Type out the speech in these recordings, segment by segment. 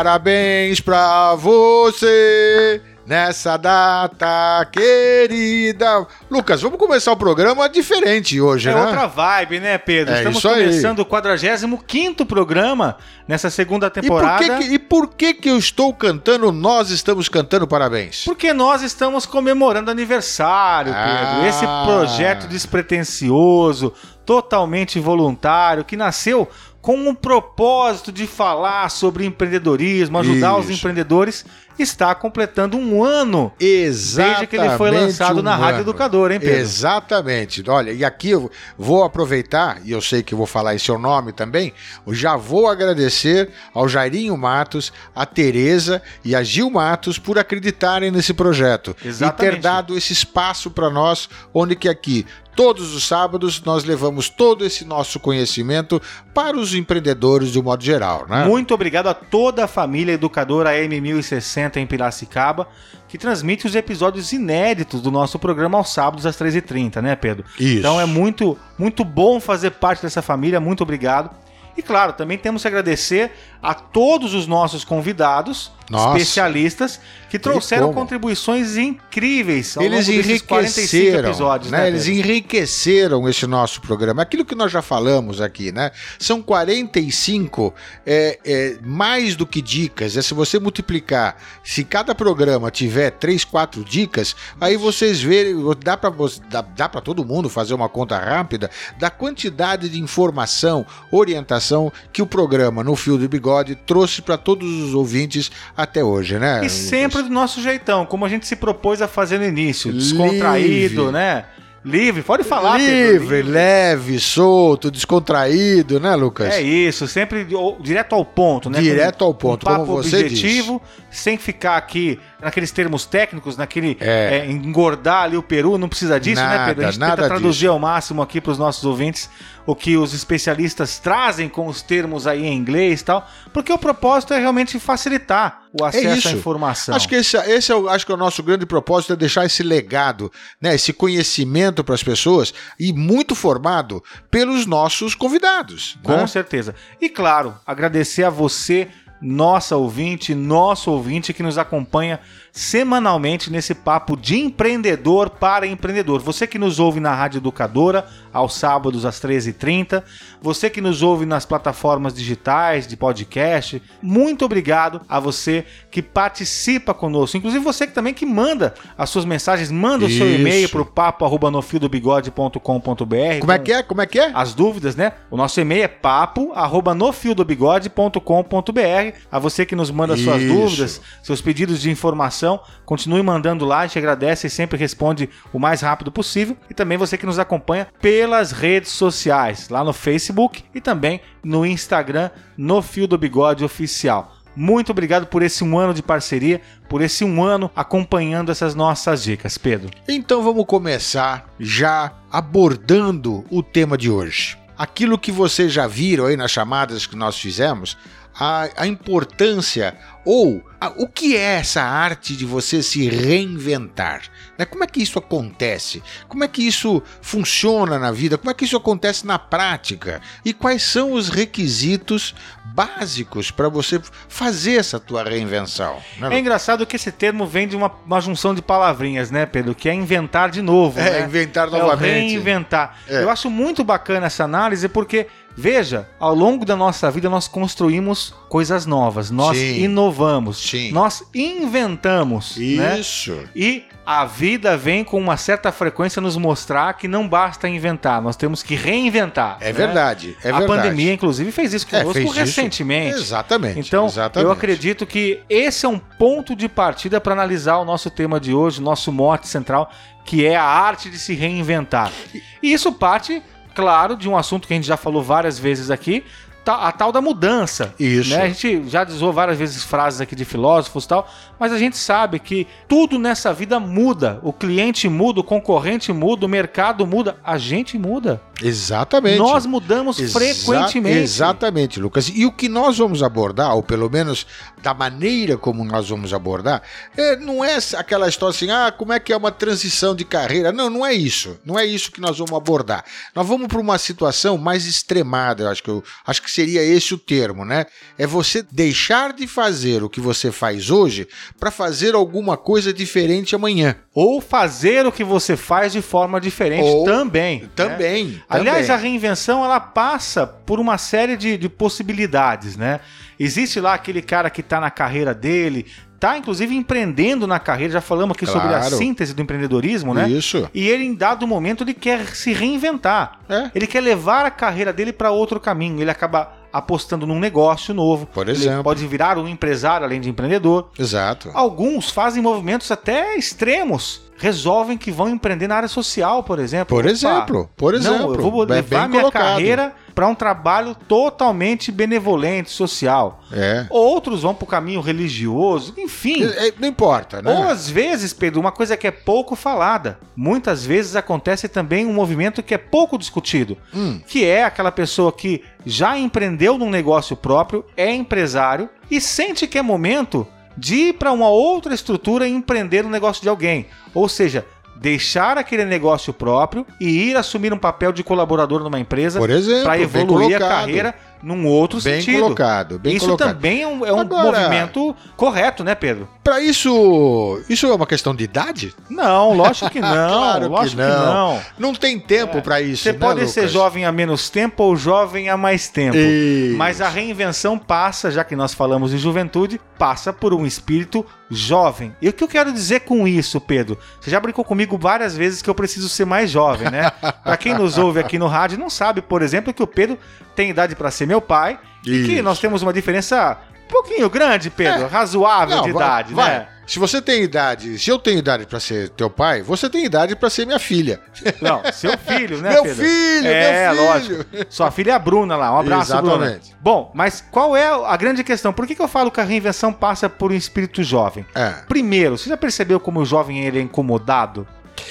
Parabéns pra você nessa data querida. Lucas, vamos começar o programa diferente hoje, É né? outra vibe, né, Pedro? É Estamos isso aí. começando o 45 programa nessa segunda E por, temporada. que, que- e por que que eu estou cantando, nós estamos cantando parabéns? Porque nós estamos comemorando aniversário, Ah. Pedro. Esse projeto despretensioso, totalmente voluntário, que nasceu com o propósito de falar sobre empreendedorismo, ajudar os Isso. empreendedores, está completando um ano Exatamente. desde que ele foi lançado na um Rádio ano. Educadora, hein, Pedro? Exatamente. Olha, e aqui eu vou aproveitar, e eu sei que vou falar em seu nome também, eu já vou agradecer ao Jairinho Matos, a Tereza e a Gil Matos por acreditarem nesse projeto e ter Exatamente. dado esse espaço para nós, onde que aqui Todos os sábados nós levamos todo esse nosso conhecimento para os empreendedores de um modo geral, né? Muito obrigado a toda a família educadora M1060 em Piracicaba, que transmite os episódios inéditos do nosso programa aos sábados às 13h30, né, Pedro? Isso. Então é muito, muito bom fazer parte dessa família, muito obrigado. E claro, também temos que agradecer a todos os nossos convidados, Nossa. especialistas, que trouxeram contribuições incríveis ao Eles longo desses 45 enriqueceram, episódios, né? né, Eles enriqueceram esse nosso programa. Aquilo que nós já falamos aqui, né? São 45 é, é, mais do que dicas. É se você multiplicar, se cada programa tiver 3, 4 dicas, aí vocês verem, dá para dá, dá para todo mundo fazer uma conta rápida da quantidade de informação, orientação que o programa No Fio do Bigode trouxe para todos os ouvintes até hoje, né? E sempre do nosso jeitão, como a gente se propôs a fazer no início. Descontraído, Livre. né? Livre, pode falar, Pedro. Livre, leve, solto, descontraído, né, Lucas? É isso, sempre direto ao ponto, né? Direto ao ponto, um papo como você objetivo, sem ficar aqui naqueles termos técnicos, naquele É. é, engordar ali o peru, não precisa disso, né, Nada, Pedro? A gente nada tenta traduzir disso. ao máximo aqui para os nossos ouvintes o que os especialistas trazem com os termos aí em inglês e tal, porque o propósito é realmente facilitar o acesso à É isso. informação. Acho que esse, esse é, o, acho que é o nosso grande propósito, é deixar esse legado, né, esse conhecimento para as pessoas e muito formado pelos nossos convidados. Com né? certeza. E claro, agradecer a você, nossa ouvinte, nosso ouvinte que nos acompanha semanalmente nesse papo de empreendedor para empreendedor. Você que nos ouve na Rádio Educadora, aos sábados às 13h30, você que nos ouve nas plataformas digitais de podcast, muito obrigado a você que participa conosco. Inclusive você que também que manda as suas mensagens, manda o seu Isso. e-mail para o papo arroba nofildobigode.com.br. Como é que é? Como é que é? As dúvidas, né? O nosso e-mail é papo arroba nofildobigode.com.br. A você que nos manda suas Isso. dúvidas, seus pedidos de informação, continue mandando lá, a gente agradece e sempre responde o mais rápido possível. E também você que nos acompanha pelas redes sociais, lá no Facebook e também no Instagram, no Fio do Bigode Oficial. Muito obrigado por esse um ano de parceria, por esse um ano acompanhando essas nossas dicas, Pedro. Então vamos começar já abordando o tema de hoje. Aquilo que vocês já viram aí nas chamadas que nós fizemos, a, a importância ou a- o que é essa arte de você se reinventar? né? Como é que isso acontece? Como é que isso funciona na vida? Como é que isso acontece na prática? E quais são os requisitos básicos para você fazer essa tua reinvenção? né, É engraçado que esse termo vem de uma, uma junção de palavrinhas, né, Pedro? Que é inventar de novo. É, né? inventar É novamente. reinventar. É. Eu acho muito bacana essa análise porque, veja, ao longo da nossa vida nós construímos coisas novas, nós Sim. inovamos, Sim. nós inventamos. né? Isso. E a vida vem com uma certa frequência nos mostrar que não basta inventar, nós temos que reinventar. É né? verdade, é a verdade. pandemia, inclusive, fez isso É, conosco fez isso. recentemente. Exatamente. Então, exatamente. eu acredito que esse é um ponto de partida para analisar o nosso tema de hoje, o nosso mote central, que é a arte de se reinventar. E isso parte, claro, de um assunto que a gente já falou várias vezes aqui, a tal da mudança. Isso. né? A gente já usou várias vezes frases aqui de filósofos e tal, mas a gente sabe que tudo nessa vida muda. O cliente muda, o concorrente muda, o mercado muda, a gente muda. Exatamente. Nós mudamos Exa- frequentemente. Exatamente, Lucas. E o que nós vamos abordar, ou pelo menos da maneira como nós vamos abordar, é, não é aquela história assim, ah, como é que é uma transição de carreira. Não, não é isso. Não é isso que nós vamos abordar. Nós vamos para uma situação mais extremada, eu acho que eu acho que seria esse o termo, né? É você deixar de fazer o que você faz hoje para fazer alguma coisa diferente amanhã. Ou fazer o que você faz de forma diferente Ou- também. né? Também. Aliás, também. a reinvenção ela passa por uma série de, de possibilidades, né? Existe lá aquele cara que está na carreira dele, tá inclusive empreendendo na carreira, já falamos aqui sobre a Claro. síntese do empreendedorismo, né? Isso. E ele, em dado momento, ele quer se reinventar. É. Ele quer levar a carreira dele para outro caminho. Ele acaba apostando num negócio novo. Por Ele exemplo. pode virar um empresário além de empreendedor. Exato. Alguns fazem movimentos até extremos. Resolvem que vão empreender na área social, por exemplo. Por Opa, exemplo, por exemplo. Não, eu vou É levar bem minha colocado. carreira para um trabalho totalmente benevolente, social. É. Outros vão para o caminho religioso, enfim. É, Não importa, né? Ou às vezes, Pedro, uma coisa que é pouco falada. Muitas vezes acontece também um movimento que é pouco discutido, Hum, que é aquela pessoa que já empreendeu num negócio próprio, é empresário e sente que é momento de ir para uma outra estrutura e empreender no negócio de alguém. Ou seja, deixar aquele negócio próprio e ir assumir um papel de colaborador numa empresa por exemplo, para evoluir a carreira num outro Bem sentido. colocado, bem Isso colocado. também é um, é um Agora- movimento correto, né, Pedro? Pra isso, isso é uma questão de idade? Não, lógico que não. Claro que lógico que não. não. Não tem tempo pra isso, Você né, pode Lucas? ser jovem há menos tempo ou jovem há mais tempo. Isso. Mas a reinvenção passa, já que nós falamos de juventude, passa por um espírito jovem. E o que eu quero dizer com isso, Pedro? Você já brincou comigo várias vezes que eu preciso ser mais jovem, né? pra quem nos ouve aqui no rádio não sabe, por exemplo, que o Pedro tem idade para ser meu pai e que Isso. nós temos uma diferença um pouquinho grande, Pedro, É. razoável Não, de vai- idade, vai. né? Se você tem idade, se eu tenho idade pra ser teu pai, você tem idade pra ser minha filha. Não, seu filho, né, meu Pedro? filho, É, meu filho. lógico. Sua filha é a Bruna lá. Um abraço, Bruna. Exatamente. Bom, mas qual é a grande questão? Por que, que eu falo que a reinvenção passa por um espírito jovem? É. Primeiro, você já percebeu como o jovem ele é incomodado?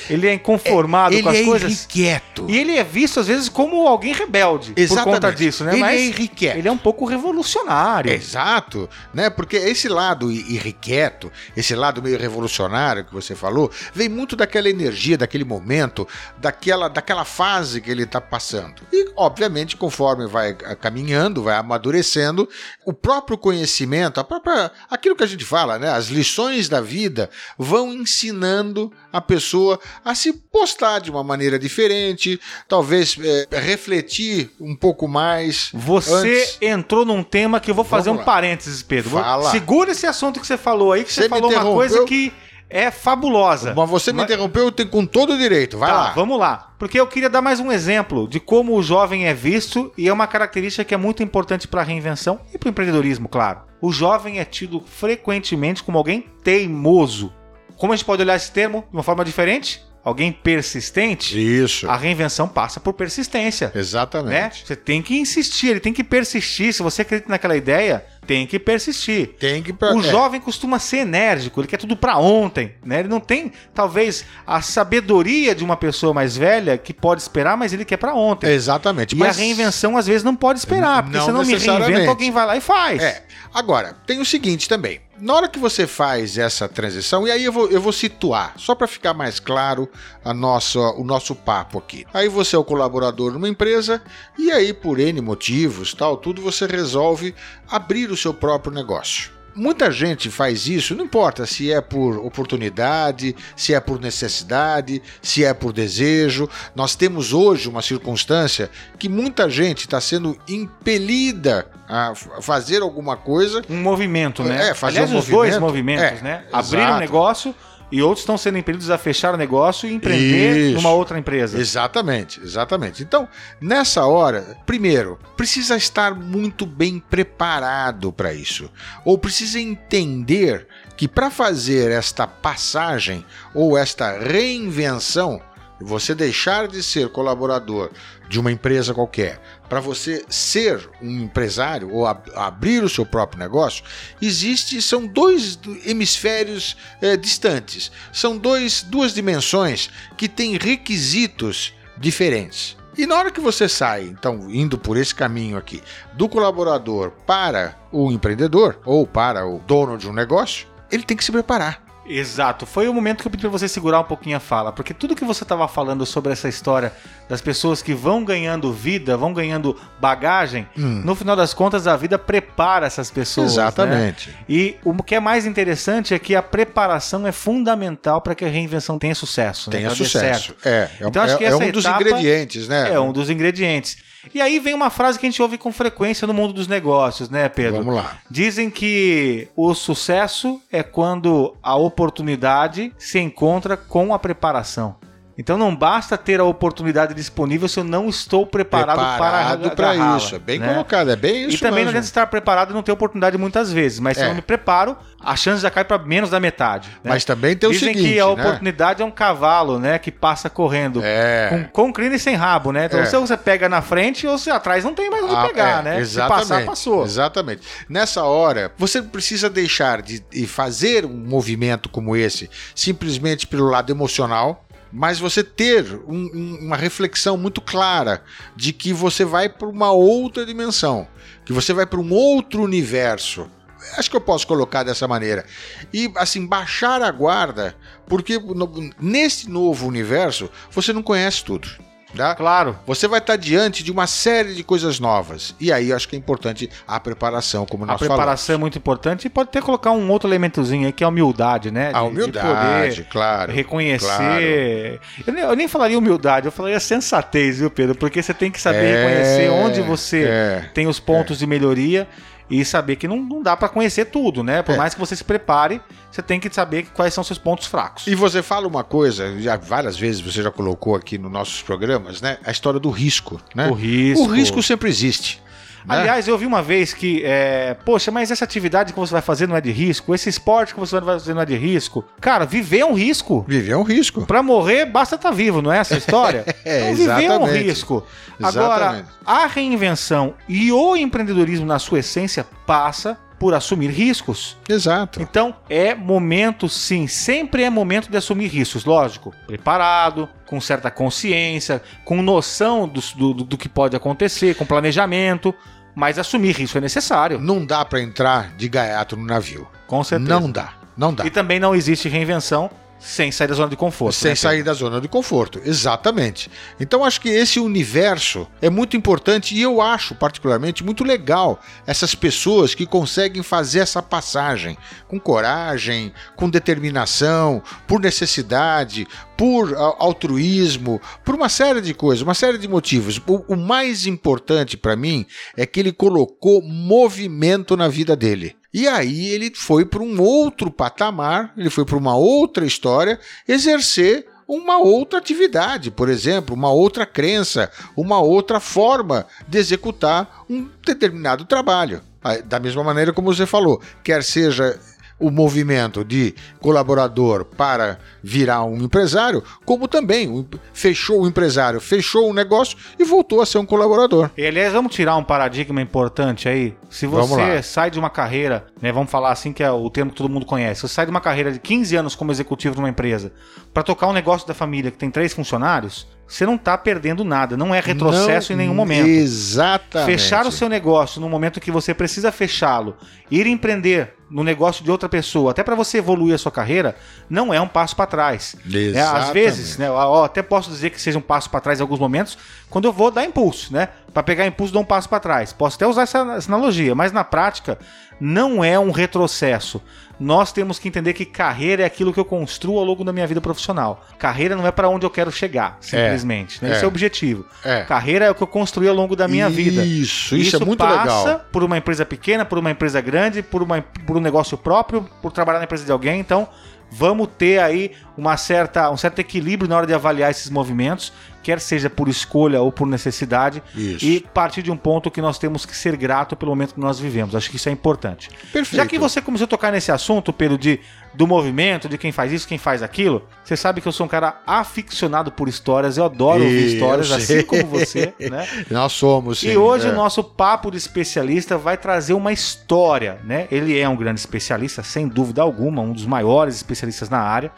Ele é inconformado Ele com as é coisas? irrequieto. E ele é visto, às vezes, como alguém rebelde por Exatamente. conta disso, né? Ele Mas é irrequieto. ele é um pouco revolucionário. Exato, né? Porque esse lado irrequieto, esse lado meio revolucionário que você falou, vem muito daquela energia, daquele momento, daquela, daquela fase que ele está passando. E, obviamente, conforme vai ah, caminhando, vai amadurecendo, o próprio conhecimento, a própria, aquilo que a gente fala, né? As lições da vida vão ensinando a pessoa a se postar de uma maneira diferente, talvez eh, refletir um pouco mais. Você antes. entrou num tema que eu vou fazer Vamos um lá. parênteses, Pedro. Fala. Segura esse assunto que você falou aí, que você, Você falou uma coisa que é fabulosa. Mas você me Mas- interrompeu eu tenho com todo o direito. Vai tá, lá. vamos lá. Porque eu queria dar mais um exemplo de como o jovem é visto e é uma característica que é muito importante para a reinvenção e para o empreendedorismo, claro. O jovem é tido frequentemente como alguém teimoso. Como a gente pode olhar esse termo de uma forma diferente? Alguém persistente? Isso. A reinvenção passa por persistência. Né? Exatamente. Você tem que insistir, ele tem que persistir. Se você acredita naquela ideia, tem que persistir. Tem que. pra- O é, jovem costuma ser enérgico, ele quer tudo pra ontem, né? Ele não tem, talvez, a sabedoria de uma pessoa mais velha que pode esperar, mas ele quer pra ontem. Exatamente. E a reinvenção às vezes não pode esperar, porque Não se eu não me reinvento, alguém vai lá e faz. É. Agora, tem o seguinte também. Na hora que você faz essa transição, e aí eu vou, eu vou situar, só para ficar mais claro a nossa, o nosso papo aqui. Aí você é o colaborador numa empresa, e aí, por N motivos, tal, tudo, você resolve abrir o seu próprio negócio. Muita gente faz isso, não importa se é por oportunidade, se é por necessidade, se é por desejo. Nós temos hoje uma circunstância que muita gente está sendo impelida a fazer alguma coisa Um movimento, né? É, fazer Aliás, um os dois movimento. movimentos, É, né? Abrir um negócio e outros estão sendo impedidos a fechar o negócio e empreender Isso. numa outra empresa. Exatamente, exatamente. Então, nessa hora, primeiro, precisa estar muito bem preparado para isso. Ou precisa entender que para fazer esta passagem ou esta reinvenção, você deixar de ser colaborador de uma empresa qualquer para você ser um empresário ou ab abrir o seu próprio negócio, existe são dois hemisférios eh, distantes, são dois, duas dimensões que têm requisitos diferentes. E na hora que você sai, então, indo por esse caminho aqui, do colaborador para o empreendedor ou para o dono de um negócio, ele tem que se preparar. Exato, foi o momento que eu pedi pra você segurar um pouquinho a fala, porque tudo que você estava falando sobre essa história das pessoas que vão ganhando vida, vão ganhando bagagem, Hum. no final das contas a vida prepara essas pessoas. né? Exatamente. E o que é mais interessante é que a preparação é fundamental para que a reinvenção tenha sucesso. né? Tenha dê sucesso. É, é, Então, acho é- que é essa um dos etapa ingredientes, né? É um dos ingredientes. E aí vem uma frase que a gente ouve com frequência no mundo dos negócios, né, Pedro? Vamos lá. Dizem que o sucesso é quando a oportunidade se encontra com a preparação. Então não basta ter a oportunidade disponível se eu não estou preparado, Preparado para para agarrá-la, isso. É bem né? colocado, é bem isso E também não mesmo. adianta estar preparado e não ter oportunidade muitas vezes. Mas se É. eu não me preparo, a chance já cai para menos da metade. né? Mas também tem o Dizem seguinte, que a né? oportunidade é um cavalo, né? Que passa correndo. É. Com, com crina e sem rabo, né? Então É. se você pega na frente ou se atrás não tem mais onde Ah, pegar, é, né? Exatamente, Se passar, passou. Exatamente. Nessa hora, você precisa deixar de, de fazer um movimento como esse simplesmente pelo lado emocional, mas você ter um- um- uma reflexão muito clara de que você vai para uma outra dimensão, que você vai para um outro universo. Acho que eu posso colocar dessa maneira. E, assim, baixar a guarda, porque no- nesse novo universo você não conhece tudo. Tá? Claro. Você vai estar diante de uma série de coisas novas. E aí eu acho que é importante a preparação, como A nós preparação é muito importante e pode até colocar um outro elementozinho aí que é a humildade, né? falamos. A De- de humildade, poder claro. reconhecer. Eu, nem, eu nem falaria humildade, eu falaria sensatez, viu, Pedro? Porque você tem que saber É, reconhecer onde você é. tem os pontos de melhoria e saber que não, não dá pra conhecer tudo, né? Por É. mais que você se prepare, você tem que saber quais são seus pontos fracos. E você fala uma coisa, já várias vezes você já colocou aqui nos nossos programas, né? A história do risco, né? O risco. O risco sempre existe. Né? Aliás, eu vi uma vez que, é, poxa, mas essa atividade que você vai fazer não é de risco, esse esporte que você vai fazer não é de risco. Cara, viver é um risco. Viver é um risco. Pra morrer, basta estar vivo, não é essa história? É, então, viver é um exatamente. risco. Agora, Exatamente. a reinvenção e o empreendedorismo, na sua essência, passa por assumir riscos. Exato. Então, é momento, sim, sempre é momento de assumir riscos, lógico. Preparado, com certa consciência, com noção do, do, do que pode acontecer, com planejamento, mas assumir risco é necessário, Não dá para entrar de gaiato no navio. com certeza. Não dá. Não dá. E também não existe reinvenção sem sair da zona de conforto. Sem né, sair da zona de conforto, exatamente. Então acho que esse universo é muito importante e eu acho particularmente muito legal essas pessoas que conseguem fazer essa passagem com coragem, com determinação, por necessidade, por ah, altruísmo, por uma série de coisas, uma série de motivos. O, o mais importante para mim é que ele colocou movimento na vida dele. E aí ele foi para um outro patamar, ele foi para uma outra história, exercer uma outra atividade, por exemplo, uma outra crença, uma outra forma de executar um determinado trabalho. Ah, Da mesma maneira como você falou, quer seja o movimento de colaborador para virar um empresário, como também fechou o empresário, fechou o negócio e voltou a ser um colaborador. E, aliás, vamos tirar um paradigma importante aí. Se você sai de uma carreira, né, vamos falar assim que é o termo que todo mundo conhece. Você sai de uma carreira de 15 anos como executivo de uma empresa para tocar um negócio da família que tem três funcionários, você não está perdendo nada, não é retrocesso Não- em nenhum momento. Exatamente. Fechar o seu negócio no momento que você precisa fechá-lo, ir empreender no negócio de outra pessoa, até para você evoluir a sua carreira, não é um passo para trás. É, às Exatamente. vezes, né, até posso dizer que seja um passo para trás em alguns momentos, quando eu vou dar impulso, né? Para pegar impulso, dou um passo para trás. Posso até usar essa, essa analogia, mas na prática não é um retrocesso. Nós temos que entender que carreira é aquilo que eu construo ao longo da minha vida profissional. Carreira não é para onde eu quero chegar, simplesmente. né? é. Esse é o objetivo. É. Carreira é o que eu construí ao longo da minha vida. Isso, isso, é muito passa legal. por uma empresa pequena, por uma empresa grande, por, uma, por um negócio próprio, por trabalhar na empresa de alguém. Então, vamos ter aí uma certa, um certo equilíbrio na hora de avaliar esses movimentos, quer seja por escolha ou por necessidade, Isso. e partir de um ponto que nós temos que ser grato pelo momento que nós vivemos. Acho que isso é importante. Perfeito. Já que você começou a tocar nesse assunto, Pedro, de, do movimento, de quem faz isso, quem faz aquilo, você sabe que eu sou um cara aficionado por histórias, eu adoro E ouvir histórias, assim como você, né? Nós somos, sim. E hoje é. o nosso papo de especialista vai trazer uma história, né? Ele é um grande especialista, sem dúvida alguma, um dos maiores especialistas na área.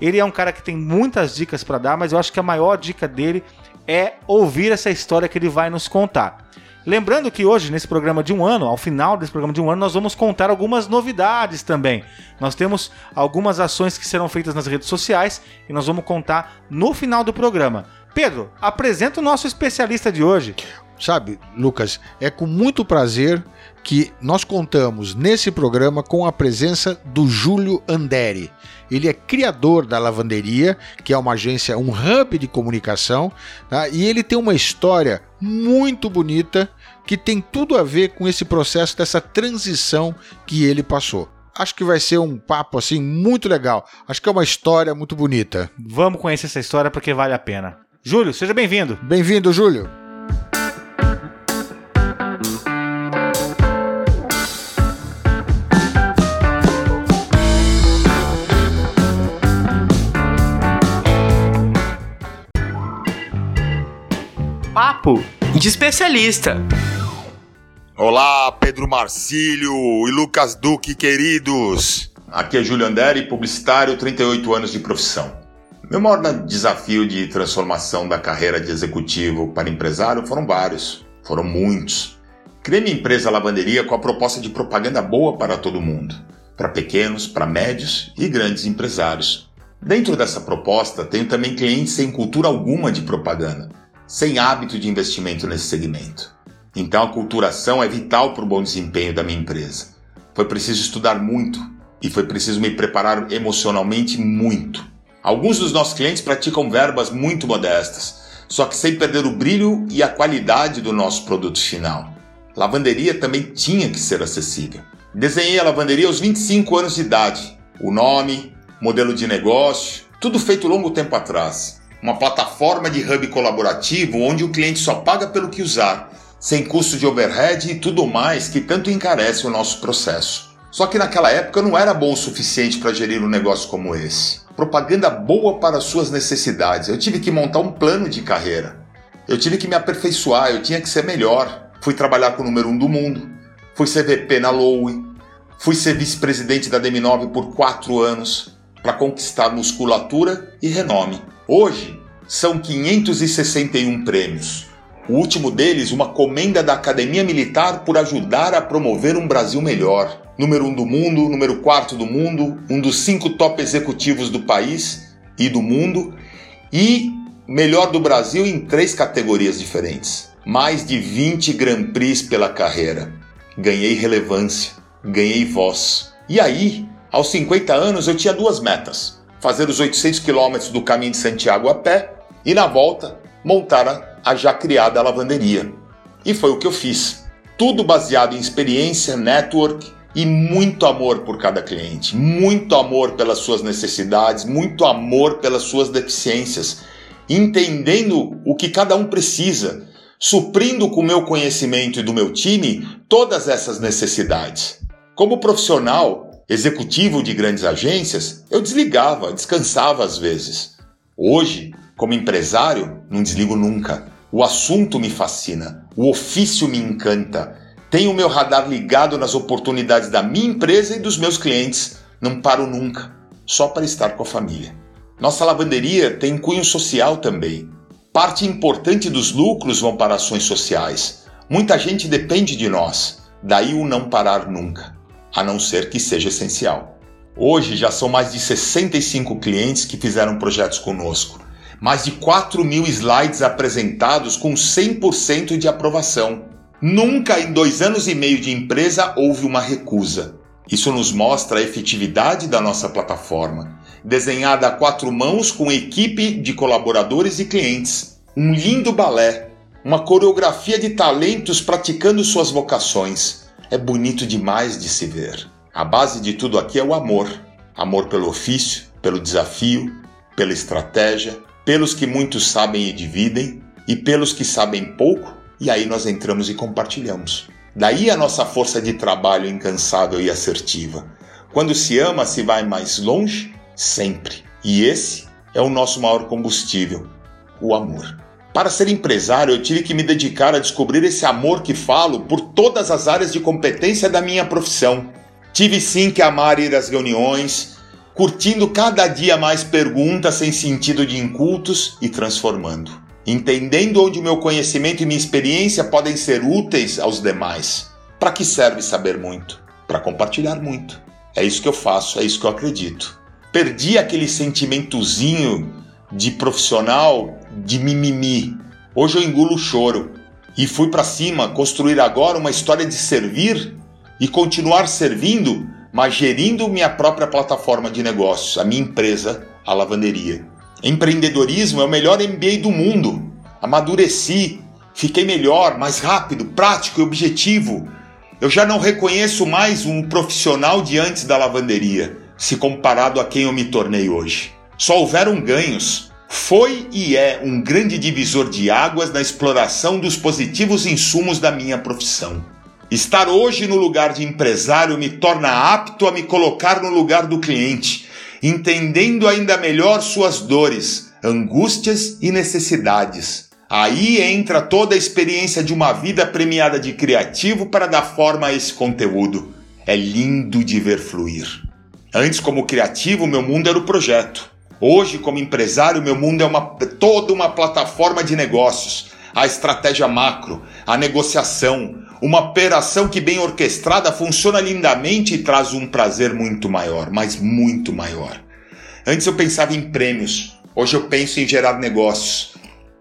Ele é um cara que tem muitas dicas para dar, mas eu acho que a maior dica dele é ouvir essa história que ele vai nos contar. Lembrando que hoje, nesse programa de um ano, ao final desse programa de um ano, nós vamos contar algumas novidades também. Nós temos algumas ações que serão feitas nas redes sociais e nós vamos contar no final do programa. Pedro, apresenta o nosso especialista de hoje. Sabe, Lucas, é com muito prazer que nós contamos nesse programa com a presença do Júlio Anderi. Ele é criador da Lavanderia, que é uma agência, um hub de comunicação, tá? e ele tem uma história muito bonita que tem tudo a ver com esse processo dessa transição que ele passou. Acho que vai ser um papo assim muito legal. Acho que é uma história muito bonita. Vamos conhecer essa história porque vale a pena. Júlio, seja bem-vindo. Bem-vindo, Júlio. Papo de especialista. Olá, Pedro Marcílio e Lucas Duque, queridos! Aqui é Júlio Anderi, publicitário, 38 anos de profissão. Meu maior desafio de transformação da carreira de executivo para empresário foram vários, foram muitos. Criei minha empresa Lavanderia com a proposta de propaganda boa para todo mundo, para pequenos, para médios e grandes empresários. Dentro dessa proposta, tenho também clientes sem cultura alguma de propaganda, sem hábito de investimento nesse segmento. Então a culturação é vital para o bom desempenho da minha empresa. Foi preciso estudar muito e foi preciso me preparar emocionalmente muito. Alguns dos nossos clientes praticam verbas muito modestas, só que sem perder o brilho e a qualidade do nosso produto final. Lavanderia também tinha que ser acessível. Desenhei a lavanderia aos 25 anos de idade. O nome, modelo de negócio, tudo feito longo tempo atrás. Uma plataforma de hub colaborativo onde o cliente só paga pelo que usar sem custo de overhead e tudo mais que tanto encarece o nosso processo. Só que naquela época não era bom o suficiente para gerir um negócio como esse. Propaganda boa para suas necessidades. Eu tive que montar um plano de carreira. Eu tive que me aperfeiçoar, eu tinha que ser melhor. Fui trabalhar com o número 1 um do mundo, fui CVP na Lowe, fui ser vice-presidente da DM9 por quatro anos para conquistar musculatura e renome. Hoje são 561 prêmios. O último deles, uma comenda da Academia Militar por ajudar a promover um Brasil melhor. Número 1 um do mundo, número 4 do mundo, um dos cinco top executivos do país e do mundo, e melhor do Brasil em três categorias diferentes. Mais de 20 Grand Prix pela carreira. Ganhei relevância, ganhei voz. E aí, aos 50 anos, eu tinha duas metas: fazer os 800 quilômetros do caminho de Santiago a pé e, na volta, montar a já criada lavanderia. E foi o que eu fiz. Tudo baseado em experiência, network e muito amor por cada cliente, muito amor pelas suas necessidades, muito amor pelas suas deficiências, entendendo o que cada um precisa, suprindo com o meu conhecimento e do meu time todas essas necessidades. Como profissional, executivo de grandes agências, eu desligava, descansava às vezes. Hoje, como empresário, não desligo nunca. O assunto me fascina, o ofício me encanta. Tenho o meu radar ligado nas oportunidades da minha empresa e dos meus clientes. Não paro nunca, só para estar com a família. Nossa lavanderia tem cunho social também. Parte importante dos lucros vão para ações sociais. Muita gente depende de nós, daí o não parar nunca, a não ser que seja essencial. Hoje já são mais de 65 clientes que fizeram projetos conosco mais de 4 mil slides apresentados com 100% de aprovação. Nunca em dois anos e meio de empresa houve uma recusa. Isso nos mostra a efetividade da nossa plataforma, desenhada a quatro mãos com equipe de colaboradores e clientes. Um lindo balé, uma coreografia de talentos praticando suas vocações. É bonito demais de se ver. A base de tudo aqui é o amor. Amor pelo ofício, pelo desafio, pela estratégia, pelos que muitos sabem e dividem, e pelos que sabem pouco, e aí nós entramos e compartilhamos. Daí a nossa força de trabalho incansável e assertiva. Quando se ama, se vai mais longe? Sempre. E esse é o nosso maior combustível, o amor. Para ser empresário, eu tive que me dedicar a descobrir esse amor que falo por todas as áreas de competência da minha profissão. Tive sim que amar ir às reuniões, curtindo cada dia mais perguntas sem sentido de incultos e transformando. Entendendo onde meu conhecimento e minha experiência podem ser úteis aos demais. Para que serve saber muito? Para compartilhar muito. É isso que eu faço, é isso que eu acredito. Perdi aquele sentimentozinho de profissional de mimimi. Hoje eu engulo o choro e fui para cima construir agora uma história de servir e continuar servindo, mas gerindo minha própria plataforma de negócios, a minha empresa, a lavanderia. Empreendedorismo é o melhor MBA do mundo. Amadureci, fiquei melhor, mais rápido, prático e objetivo. Eu já não reconheço mais um profissional de antes da lavanderia, se comparado a quem eu me tornei hoje. Só houveram ganhos. Foi e é um grande divisor de águas na exploração dos positivos insumos da minha profissão. Estar hoje no lugar de empresário me torna apto a me colocar no lugar do cliente, entendendo ainda melhor suas dores, angústias e necessidades. Aí entra toda a experiência de uma vida premiada de criativo para dar forma a esse conteúdo. É lindo de ver fluir. Antes, como criativo, meu mundo era o projeto. Hoje, como empresário, meu mundo é uma, toda uma plataforma de negócios. A estratégia macro, a negociação, uma operação que bem orquestrada funciona lindamente e traz um prazer muito maior, mas muito maior. Antes eu pensava em prêmios, hoje eu penso em gerar negócios,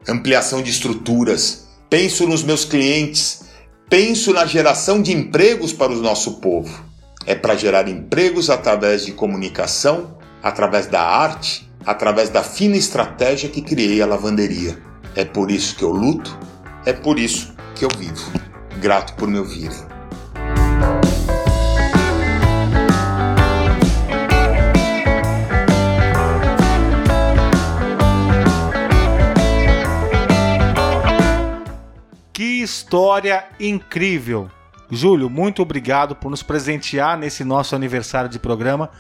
ampliação de estruturas, penso nos meus clientes, penso na geração de empregos para o nosso povo. É para gerar empregos através de comunicação, através da arte, através da fina estratégia que criei a lavanderia. É por isso que eu luto, é por isso que eu vivo. Grato por me ouvirem. Que história incrível! Júlio, muito obrigado por nos presentear nesse nosso aniversário de programa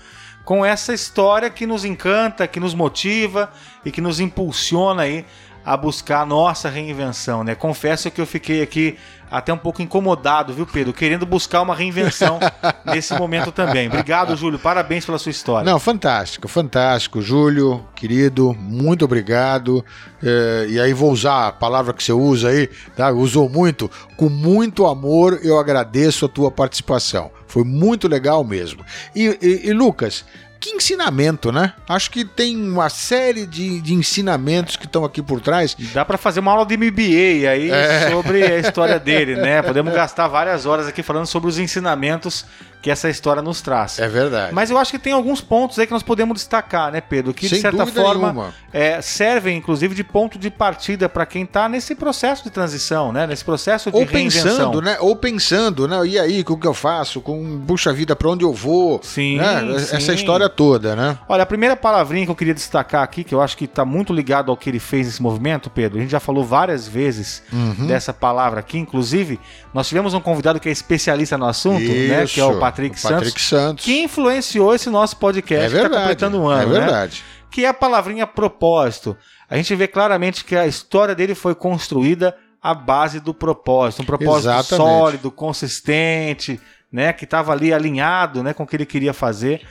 com essa história que nos encanta, que nos motiva e que nos impulsiona aí a buscar a nossa reinvenção, né? Confesso que eu fiquei aqui até um pouco incomodado, viu, Pedro? Querendo buscar uma reinvenção nesse momento também. Obrigado, Júlio. Parabéns pela sua história. Não, fantástico, fantástico. Júlio, querido, muito obrigado. É, e aí vou usar a palavra que você usa aí, tá? Usou muito. Com muito amor, eu agradeço a tua participação. Foi muito legal mesmo. E, e, e Lucas, que ensinamento, né? Acho que tem uma série de, de ensinamentos que estão aqui por trás. Dá para fazer uma aula de MBA aí é. sobre a história dele, né? Podemos gastar várias horas aqui falando sobre os ensinamentos que essa história nos traz. É verdade. Mas eu acho que tem alguns pontos aí que nós podemos destacar, né, Pedro? Que Sem de certa forma é, servem, inclusive, de ponto de partida para quem está nesse processo de transição, né? Nesse processo de Ou reinvenção. pensando, né? Ou pensando, né? E aí, o que eu faço? Com puxa vida, para onde eu vou? Sim, né? sim. Essa história toda, né? Olha, a primeira palavrinha que eu queria destacar aqui, que eu acho que está muito ligado ao que ele fez nesse movimento, Pedro. A gente já falou várias vezes Uhum. dessa palavra aqui, inclusive, nós tivemos um convidado que é especialista no assunto, né? Que é o Isso, Patrick, o Santos. Patrick Santos. que influenciou esse nosso podcast É que está completando um ano, é né? verdade. Que é a palavrinha propósito. A gente vê claramente que a história dele foi construída à base do propósito, um propósito Exatamente. sólido, consistente, né, que estava ali alinhado, né, com o que ele queria fazer.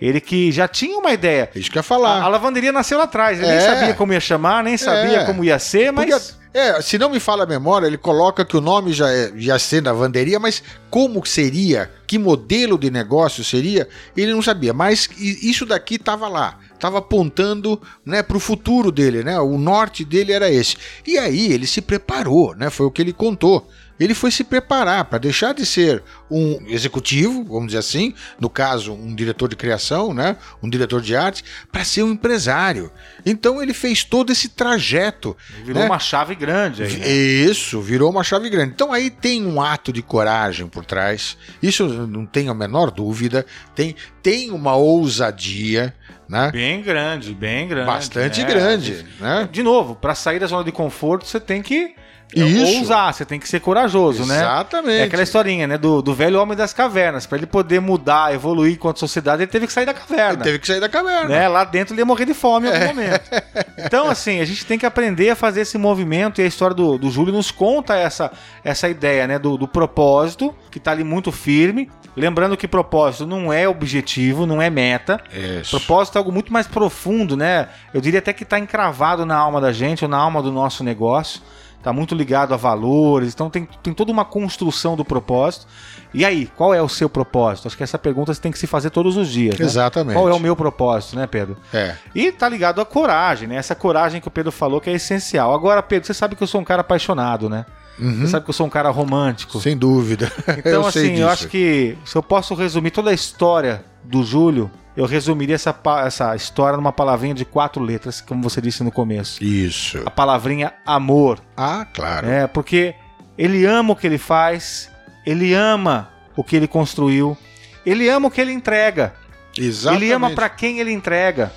Ele que já tinha uma ideia. Isso que eu ia A, falar. a lavanderia nasceu lá atrás. Ele nem É. sabia como ia chamar, nem sabia É. como ia ser, mas Porque, é, se não me fala a memória, ele coloca que o nome já é, já ser lavanderia, mas como seria, que modelo de negócio seria, ele não sabia. Mas isso daqui estava lá, estava apontando né, para o futuro dele, né? O norte dele era esse. E aí ele se preparou, né? Foi o que ele contou. Ele foi se preparar para deixar de ser um executivo, vamos dizer assim, no caso, um diretor de criação, né, um diretor de arte, para ser um empresário. Então ele fez todo esse trajeto. Virou né? uma chave grande aí. Né? Isso, virou uma chave grande. Então aí tem um ato de coragem por trás. Isso não tenho a menor dúvida. Tem, tem uma ousadia. Né? Bem grande, bem grande. Bastante é, grande. Né? De novo, para sair da zona de conforto, você tem que Isso. ousar, você tem que ser corajoso, né? Exatamente. É aquela historinha, né? Do, do velho homem das cavernas. Para ele poder mudar, evoluir enquanto sociedade, ele teve que sair da caverna. Ele teve que sair da caverna. Né? Lá dentro ele ia morrer de fome em É. algum momento. Então, assim, a gente tem que aprender a fazer esse movimento e a história do, do Júlio nos conta essa, essa ideia, né? Do, do propósito, que tá ali muito firme. Lembrando que propósito não é objetivo, não é meta. Isso. Propósito é algo muito mais profundo, né? Eu diria até que está encravado na alma da gente ou na alma do nosso negócio. Está muito ligado a valores. Então tem, tem toda uma construção do propósito. E aí, qual é o seu propósito? Acho que essa pergunta você tem que se fazer todos os dias. né? Exatamente. Qual é o meu propósito, né, Pedro? É. E tá ligado à coragem, né? Essa coragem que o Pedro falou que é essencial. Agora, Pedro, você sabe que eu sou um cara apaixonado, né? Você sabe que eu sou um cara romântico. Uhum. Sem dúvida. Então, eu assim, eu acho que se eu posso resumir toda a história do Júlio, eu resumiria essa, essa história numa palavrinha de quatro letras, como você disse no começo. Isso. A palavrinha amor. Ah, claro. É, porque ele ama o que ele faz, ele ama o que ele construiu, ele ama o que ele entrega. Exatamente. Ele ama pra quem ele entrega.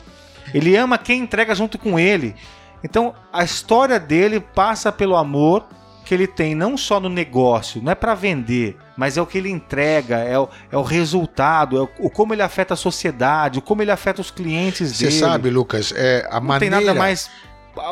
Ele ama quem entrega junto com ele. Então, a história dele passa pelo amor que ele tem não só no negócio, não é pra vender, mas é o que ele entrega, é o, é o resultado, é o, o como ele afeta a sociedade, o como ele afeta os clientes Você dele. sabe, Lucas, é a não maneira. tem nada mais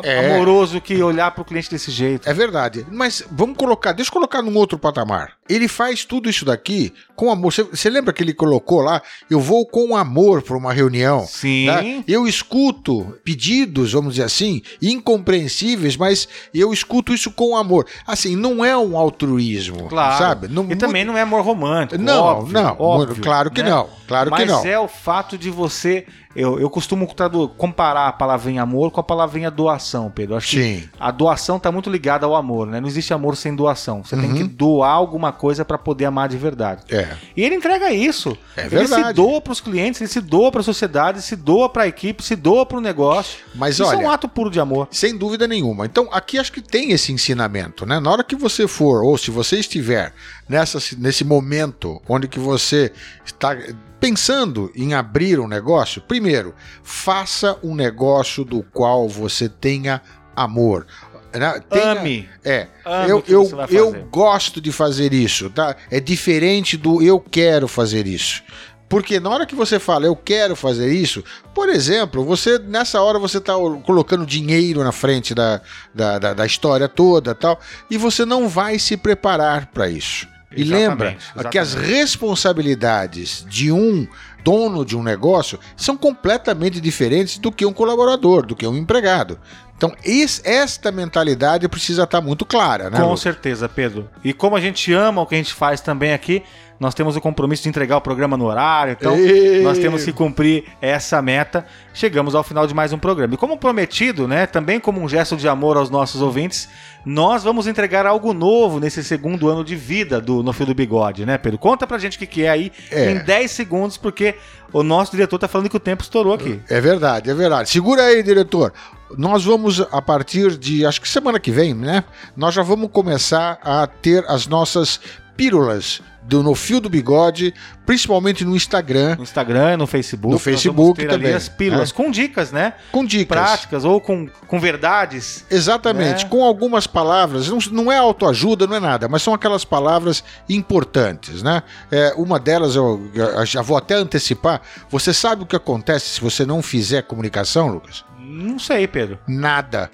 É. amoroso que olhar pro cliente desse jeito. É verdade. Mas vamos colocar, deixa eu colocar num outro patamar. Ele faz tudo isso daqui com amor. Você- lembra que ele colocou lá? Eu vou com amor para uma reunião. Sim. né? Eu escuto pedidos, vamos dizer assim, incompreensíveis, mas eu escuto isso com amor. Assim, não é um altruísmo, Claro. sabe? Não, e também não é amor romântico. Não, óbvio, não, óbvio, claro que né? não, claro Mas que não. é o fato de você. Eu, eu costumo comparar a palavrinha amor com a palavrinha doação, Pedro. Acho que Sim. a doação está muito ligada ao amor, né? Não existe amor sem doação. Você tem Uhum. que doar alguma coisa para poder amar de verdade. É. E ele entrega isso. É ele se verdade. doa para os clientes, ele se doa para a sociedade, se doa para a equipe, se doa para o negócio. Mas isso é olha, um ato puro de amor. Sem dúvida nenhuma. Então, aqui acho que tem esse ensinamento, né? Na hora que você for, ou se você estiver nessa, nesse momento onde que você está pensando em abrir um negócio, primeiro, faça um negócio do qual você tenha amor. Né? Tenha- Ame. É, Ame eu, eu, eu gosto de fazer isso, tá? É diferente do eu quero fazer isso. Porque na hora que você fala eu quero fazer isso, por exemplo, você nessa hora você está colocando dinheiro na frente da, da, da, da história toda tal, e você não vai se preparar para isso. E Exatamente, lembra que as exatamente. responsabilidades de um dono de um negócio são completamente diferentes do que um colaborador, do que um empregado. Então, es- esta mentalidade precisa estar muito clara, né? Com Lucas? certeza, Pedro. E como a gente ama o que a gente faz também aqui, nós temos o compromisso de entregar o programa no horário, então Ei. nós temos que cumprir essa meta. Chegamos ao final de mais um programa. E como prometido, né, também como um gesto de amor aos nossos ouvintes, nós vamos entregar algo novo nesse segundo ano de vida do No Fio do Bigode, né, Pedro? Conta pra gente o que, que é aí É. em 10 segundos, porque o nosso diretor tá falando que o tempo estourou aqui. É verdade, é verdade. Segura aí, diretor. Nós vamos, a partir de, acho que semana que vem, né? Nós já vamos começar a ter as nossas pílulas do No Fio do Bigode, principalmente no Instagram, No Instagram, no Facebook. No Facebook também, as pílulas né? com dicas, né? com dicas. Práticas ou com, com verdades Exatamente, né? com algumas palavras, não, não é autoajuda, não é nada, mas são aquelas palavras importantes, né? É, uma delas, eu, eu já vou até antecipar, você sabe o que acontece se você não fizer comunicação, Lucas? Não sei, Pedro. Nada.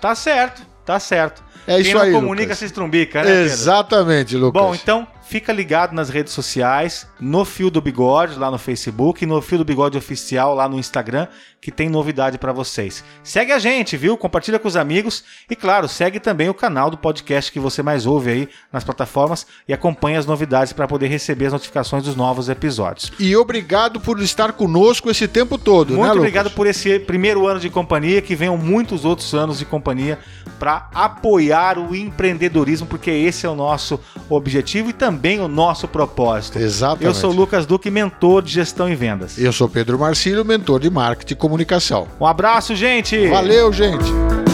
Tá certo, tá certo. É Quem isso não aí, comunica Lucas. se estrumbica, né, Pedro? Exatamente, Lucas. Bom, então fica ligado nas redes sociais, no Fio do Bigode lá no Facebook, no Fio do Bigode Oficial lá no Instagram, que tem novidade para vocês. Segue a gente, viu? Compartilha com os amigos e claro, segue também o canal do podcast que você mais ouve aí nas plataformas e acompanha as novidades para poder receber as notificações dos novos episódios. E obrigado por estar conosco esse tempo todo, Muito né, Lucas? obrigado por esse primeiro ano de companhia, que venham muitos outros anos de companhia para apoiar o empreendedorismo, porque esse é o nosso objetivo e também o nosso propósito. Exatamente. Eu sou o Lucas Duque, mentor de gestão e vendas. Eu sou Pedro Marcílio, mentor de marketing e comunicação. Um abraço, gente! Valeu, gente!